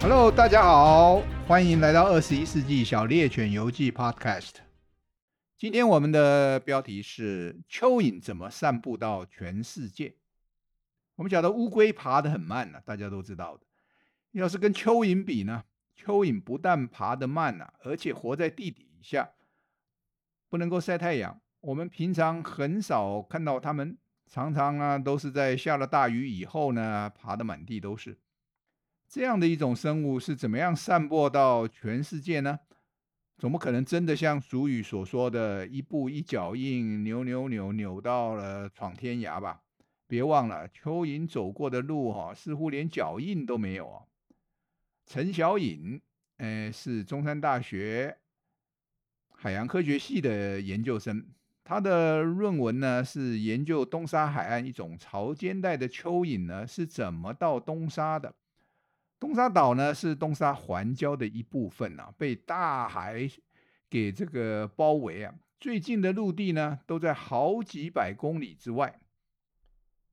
Hello，大家好，欢迎来到二十一世纪小猎犬游记 Podcast。今天我们的标题是蚯蚓怎么散布到全世界？我们讲的乌龟爬得很慢呢、大家都知道的。要是跟蚯蚓比呢？蚯蚓不但爬得慢啊，而且活在地底下，不能够晒太阳。我们平常很少看到它们，常常啊都是在下了大雨以后呢，爬得满地都是。这样的一种生物是怎么样散播到全世界呢？总不可能真的像俗语所说的一步一脚印，扭扭扭扭到了闯天涯吧？别忘了，蚯蚓走过的路哈、哦，似乎连脚印都没有啊。陈小颖，哎，是中山大学海洋科学系的研究生。他的论文呢是研究东沙海岸一种潮间带的蚯蚓呢是怎么到东沙的。东沙岛呢是东沙环礁的一部分啊，被大海给这个包围啊。最近的陆地呢都在好几百公里之外。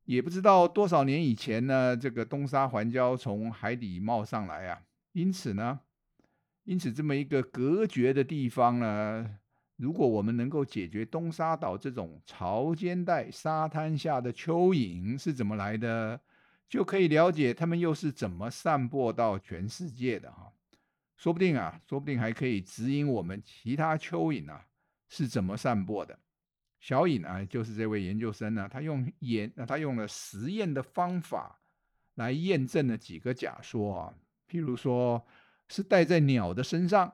也不知道多少年以前呢，这个东沙环礁从海底冒上来啊，因此呢，因此这么一个隔绝的地方呢，如果我们能够解决东沙岛这种潮间带沙滩下的蚯蚓是怎么来的，就可以了解他们又是怎么散播到全世界的哈，说不定啊，说不定还可以指引我们其他蚯蚓啊是怎么散播的。小颖啊，就是这位研究生呢，他用研，他用了实验的方法来验证了几个假说啊，譬如说是带在鸟的身上，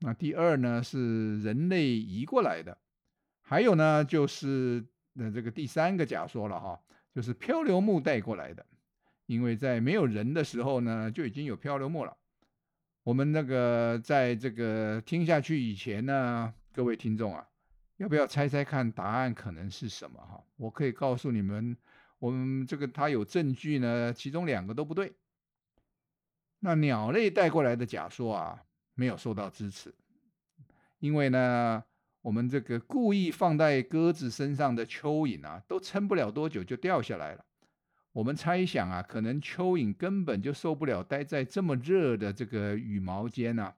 那第二呢是人类移过来的，还有呢就是那这个第三个假说了哈，就是漂流木带过来的，因为在没有人的时候呢就已经有漂流木了。我们那个在这个听下去以前呢，各位听众啊。要不要猜猜看答案可能是什么？哈，我可以告诉你们，我们这个它有证据呢，其中两个都不对。那鸟类带过来的假说啊，没有受到支持，因为呢，我们这个故意放在鸽子身上的蚯蚓啊，都撑不了多久就掉下来了。我们猜想啊，可能蚯蚓根本就受不了待在这么热的这个羽毛间啊。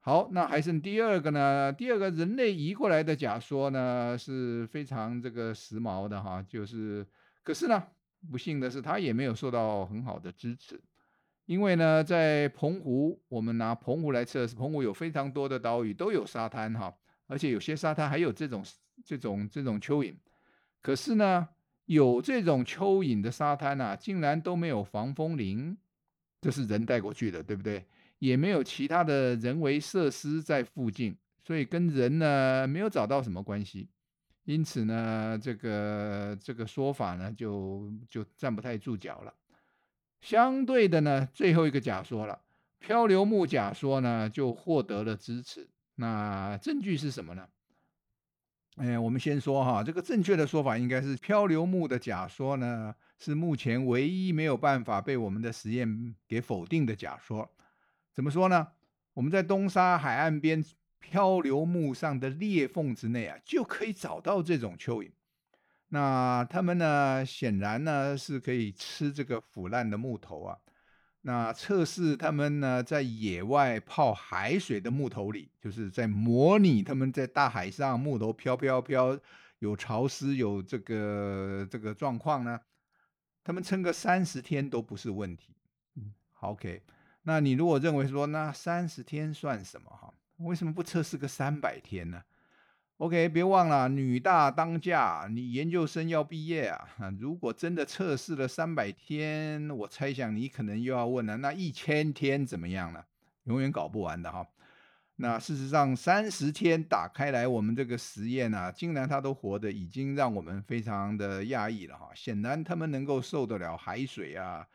好，那还剩第二个呢？第二个人类移过来的假说呢，是非常这个时髦的哈，就是，可是呢，不幸的是，它也没有受到很好的支持，因为呢，在澎湖，我们拿澎湖来测试，澎湖有非常多的岛屿都有沙滩哈，而且有些沙滩还有这种这种这种蚯蚓，可是呢，有这种蚯蚓的沙滩啊，竟然都没有防风林，这是人带过去的，对不对？也没有其他的人为设施在附近，所以跟人呢没有找到什么关系，因此呢，这个这个说法呢就就站不太住脚了。相对的呢，最后一个假说了，漂流木假说呢就获得了支持。那证据是什么呢？哎，我们先说哈，这个正确的说法应该是漂流木的假说呢是目前唯一没有办法被我们的实验给否定的假说。怎么说呢？我们在东沙海岸边漂流木上的裂缝之内啊，就可以找到这种蚯蚓。那它们呢，显然呢是可以吃这个腐烂的木头啊。那测试他们呢在野外泡海水的木头里，就是在模拟他们在大海上木头飘飘飘，有潮湿有这个这个状况呢，他们撑个三十天都不是问题。嗯，，OK。那你如果认为说，那三十天算什么哈？为什么不测试个三百天呢？OK，别忘了女大当嫁，你研究生要毕业啊。如果真的测试了三百天，我猜想你可能又要问了，那一千天怎么样呢？永远搞不完的哈。那事实上，三十天打开来，我们这个实验啊，竟然它都活得已经让我们非常的讶异了哈。显然，他们能够受得了海水啊。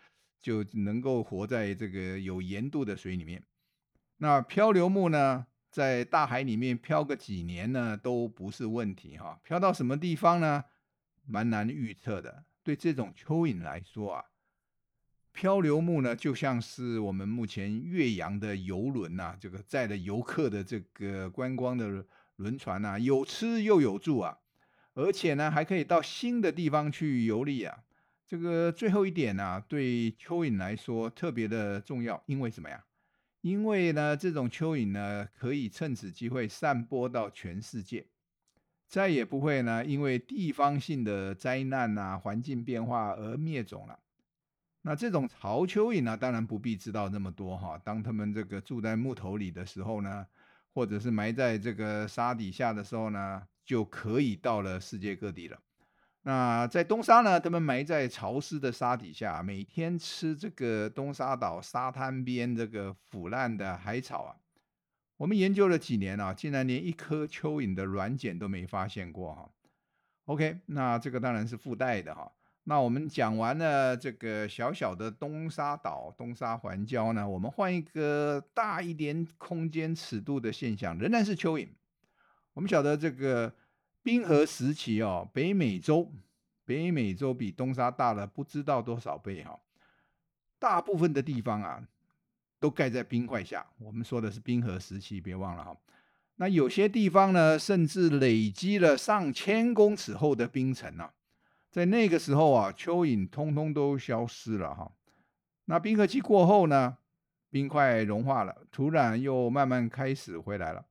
就能够活在这个有盐度的水里面。那漂流木呢，在大海里面漂个几年呢，都不是问题哈。漂到什么地方呢？蛮难预测的。对这种蚯蚓来说啊，漂流木呢，就像是我们目前岳阳的游轮呐，这个载了游客的这个观光的轮船呐，有吃又有住啊，而且呢，还可以到新的地方去游历啊。这个最后一点呢、对蚯蚓来说特别的重要，因为什么呀？因为呢，这种蚯蚓呢，可以趁此机会散播到全世界，再也不会呢，因为地方性的灾难啊、环境变化而灭种了。那这种巢蚯蚓呢，当然不必知道那么多哈。当他们这个住在木头里的时候呢，或者是埋在这个沙底下的时候呢，就可以到了世界各地了。那在东沙呢，他们埋在潮湿的沙底下，每天吃这个东沙岛沙滩边这个腐烂的海草啊。我们研究了几年啊，竟然连一颗蚯蚓的卵茧都没发现过哈。OK，那这个当然是附带的哈。那我们讲完了这个小小的东沙岛东沙环礁呢，我们换一个大一点空间尺度的现象，仍然是蚯蚓。我们晓得这个。冰河时期哦，北美洲，北美洲比东沙大了不知道多少倍哈。大部分的地方啊，都盖在冰块下。我们说的是冰河时期，别忘了哈。那有些地方呢，甚至累积了上千公尺厚的冰层啊。在那个时候啊，蚯蚓通通都消失了哈。那冰河期过后呢，冰块融化了，土壤又慢慢开始回来了。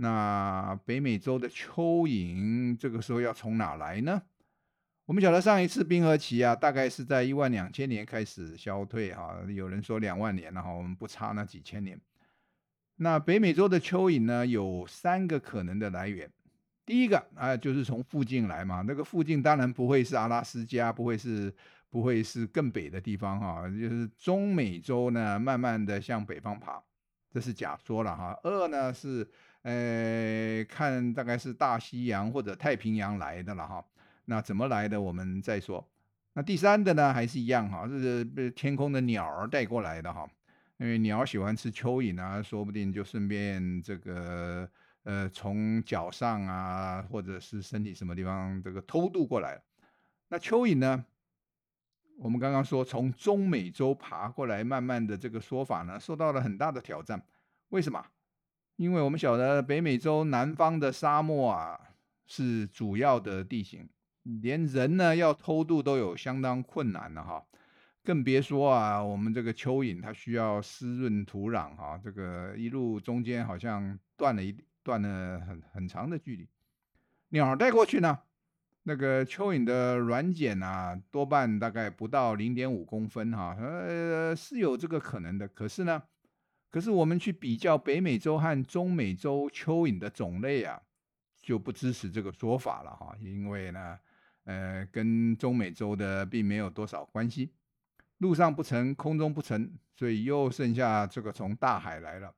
那北美洲的蚯蚓这个时候要从哪来呢？我们晓得上一次冰河期啊，大概是在一万两千年开始消退哈，有人说两万年了哈，我们不差那几千年。那北美洲的蚯蚓呢，有三个可能的来源。第一个啊，就是从附近来嘛，那个附近当然不会是阿拉斯加，不会是不会是更北的地方哈，就是中美洲呢，慢慢的向北方爬，这是假说了哈。二呢是。呃，看大概是大西洋或者太平洋来的了哈。那怎么来的，我们再说。那第三的呢，还是一样哈，这是被天空的鸟儿带过来的哈。因为鸟喜欢吃蚯蚓啊，说不定就顺便这个呃，从脚上啊，或者是身体什么地方这个偷渡过来。那蚯蚓呢，我们刚刚说从中美洲爬过来，慢慢的这个说法呢，受到了很大的挑战。为什么？因为我们晓得北美洲南方的沙漠啊，是主要的地形，连人呢要偷渡都有相当困难的哈，更别说啊，我们这个蚯蚓它需要湿润土壤哈，这个一路中间好像断了一断了很很长的距离。鸟带过去呢，那个蚯蚓的卵茧啊，多半大概不到零点五公分哈，呃，是有这个可能的，可是呢。可是我们去比较北美洲和中美洲蚯蚓的种类啊，就不支持这个说法了哈。因为呢，呃，跟中美洲的并没有多少关系，陆上不成，空中不成，所以又剩下这个从大海来了。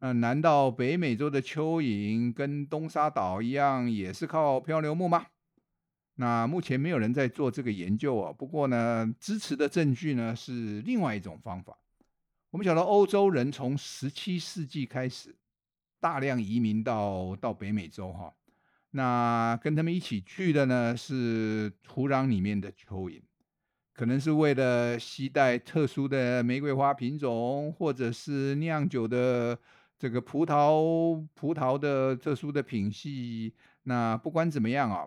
那难道北美洲的蚯蚓跟东沙岛一样，也是靠漂流木吗？那目前没有人在做这个研究啊。不过呢，支持的证据呢是另外一种方法。我们晓得欧洲人从十七世纪开始大量移民到到北美洲哈，那跟他们一起去的呢是土壤里面的蚯蚓，可能是为了携带特殊的玫瑰花品种，或者是酿酒的这个葡萄葡萄的特殊的品系。那不管怎么样啊，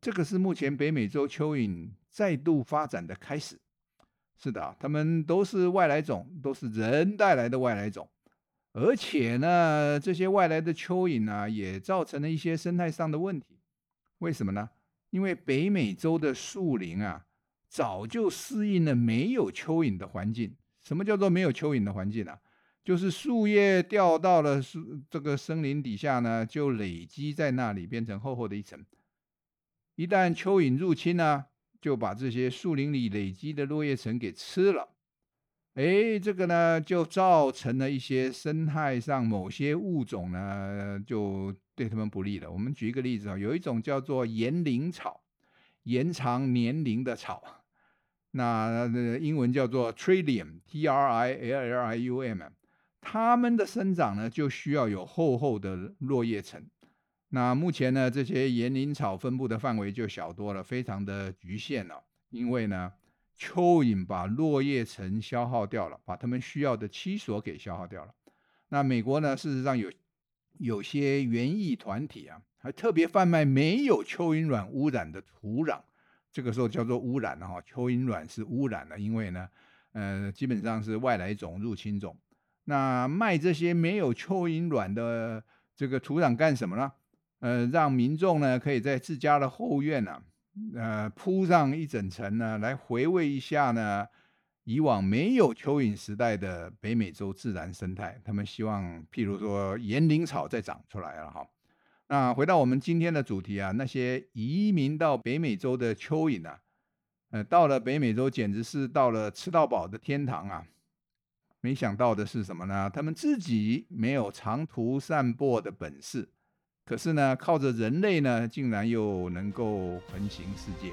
这个是目前北美洲蚯蚓再度发展的开始。是的，他们都是外来种，都是人带来的外来种，而且呢，这些外来的蚯蚓呢、也造成了一些生态上的问题。为什么呢？因为北美洲的树林啊，早就适应了没有蚯蚓的环境。什么叫做没有蚯蚓的环境啊？就是树叶掉到了树这个森林底下呢，就累积在那里，变成厚厚的一层。一旦蚯蚓入侵呢、就把这些树林里累积的落叶层给吃了，哎，这个呢就造成了一些生态上某些物种呢就对他们不利了。我们举一个例子啊，有一种叫做延龄草，延长年龄的草，那英文叫做 Trillium，T-R-I-L-L-I-U-M，它们的生长呢就需要有厚厚的落叶层。那目前呢，这些延龄草分布的范围就小多了，非常的局限了。因为呢，蚯蚓把落叶层消耗掉了，把它们需要的栖所给消耗掉了。那美国呢，事实上有有些园艺团体啊，还特别贩卖没有蚯蚓卵污染的土壤，这个时候叫做污染了哈，蚯蚓卵是污染了，因为呢，呃，基本上是外来种入侵种。那卖这些没有蚯蚓卵的这个土壤干什么呢？呃，让民众呢可以在自家的后院呢、啊，呃，铺上一整层呢，来回味一下呢以往没有蚯蚓时代的北美洲自然生态。他们希望，譬如说盐铃草再长出来了哈。那回到我们今天的主题啊，那些移民到北美洲的蚯蚓啊，呃，到了北美洲简直是到了吃到饱的天堂啊。没想到的是什么呢？他们自己没有长途散播的本事。可是呢，靠着人类呢，竟然又能够横行世界。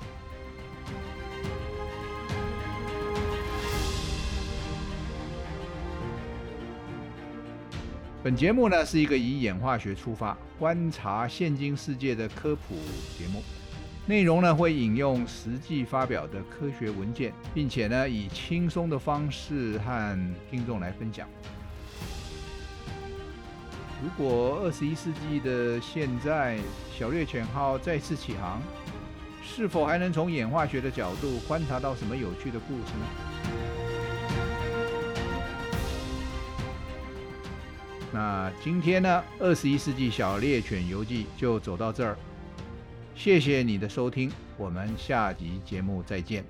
本节目呢是一个以演化学出发，观察现今世界的科普节目，内容呢会引用实际发表的科学文件，并且呢以轻松的方式和听众来分享。如果二十一世纪的现在，小猎犬号再次起航，是否还能从演化学的角度观察到什么有趣的故事呢？那今天呢，二十一世纪小猎犬游记就走到这儿，谢谢你的收听，我们下集节目再见。